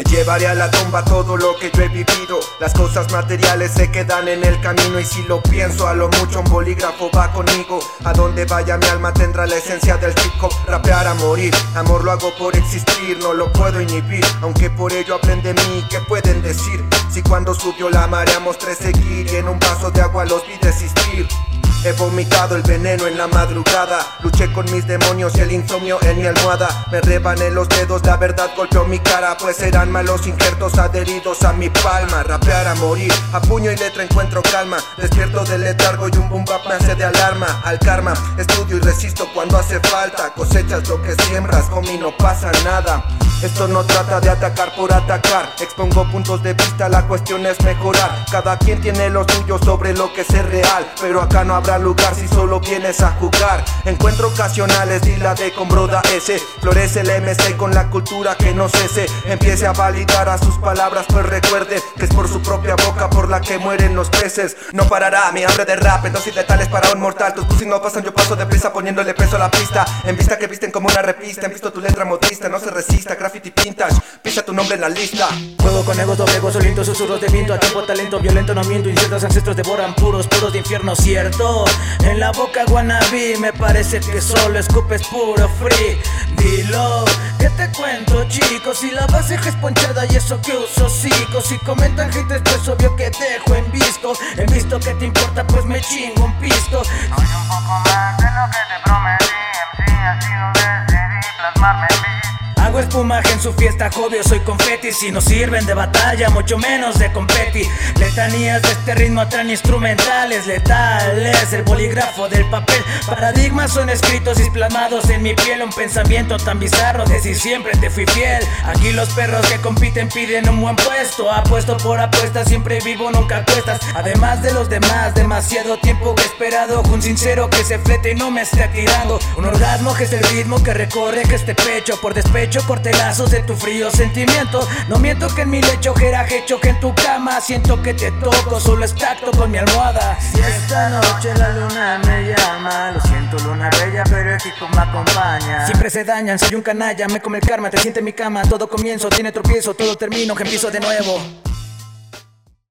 Me llevaré a la tumba todo lo que yo he vivido. Las cosas materiales se quedan en el camino y si lo pienso a lo mucho un bolígrafo va conmigo. A donde vaya mi alma tendrá la esencia del hip. Rapear a morir, amor lo hago por existir, no lo puedo inhibir. Aunque por ello hablen de mí, ¿qué pueden decir? Si cuando subió la marea mostré seguir y en un vaso de agua los vi desistir. He vomitado el veneno en la madrugada. Luché con mis demonios y el insomnio en mi almohada. Me rebané los dedos, la verdad golpeó mi cara. Pues eran malos injertos adheridos a mi palma. Rapear a morir, a puño y letra encuentro calma. Despierto del letargo y un boom bap me hace de alarma. Al karma, estudio y resisto cuando hace falta. Cosechas lo que siembras, homie, no pasa nada. Esto no trata de atacar por atacar. Expongo puntos de vista, la cuestión es mejorar. Cada quien tiene lo suyo sobre lo que es real. Pero acá no habrá lugar si solo vienes a jugar. Encuentro ocasionales, de con broda S. Florece el MC con la cultura que no cese. Empiece a validar a sus palabras, pues recuerde que es por su propia boca por la que mueren los peces. No parará mi hambre de rap, en dosis letales para un mortal. Tus pussy no pasan, yo paso deprisa poniéndole peso a la pista. En vista que visten como una repista, han visto tu letra modista, no se resista pisa tu nombre en la lista. Juego con egos, doblegos, solitos, susurros de viento, a tiempo, talento, violento, no miento, inciertos ancestros devoran puros, puros de infierno, cierto. En la boca guanabí, me parece que solo escupes puro free. Dilo, que te cuento, chicos, si la base es ponchada y eso que uso chicos, si comentan gente, pues obvio que dejo en visto. En visto que te importa, pues me chingo un pisto. Soy un poco más de lo que te prometí, Espumaje en su fiesta, jovio, soy confeti. Si no sirven de batalla, mucho menos de competi. Letanías de este ritmo tan instrumentales Letales, el bolígrafo del papel Paradigmas son escritos y plasmados en mi piel. Un pensamiento tan bizarro de si siempre te fui fiel. Aquí los perros que compiten piden un buen puesto. Apuesto por apuesta, siempre vivo, nunca cuestas. Además de los demás, demasiado tiempo que he esperado. Un sincero que se flete y no me esté tirando. Un orgasmo que es el ritmo que recorre que este pecho por despecho cortelazos de tu frío sentimiento. No miento que en mi lecho hecho que en tu cama siento que te toco, solo estacto con mi almohada. Si esta noche la luna me llama, lo siento luna bella, pero el Kiko me acompaña. Siempre se dañan, soy un canalla, me come el karma, te siente en mi cama, todo comienzo, tiene tropiezo, todo termino, que empiezo de nuevo.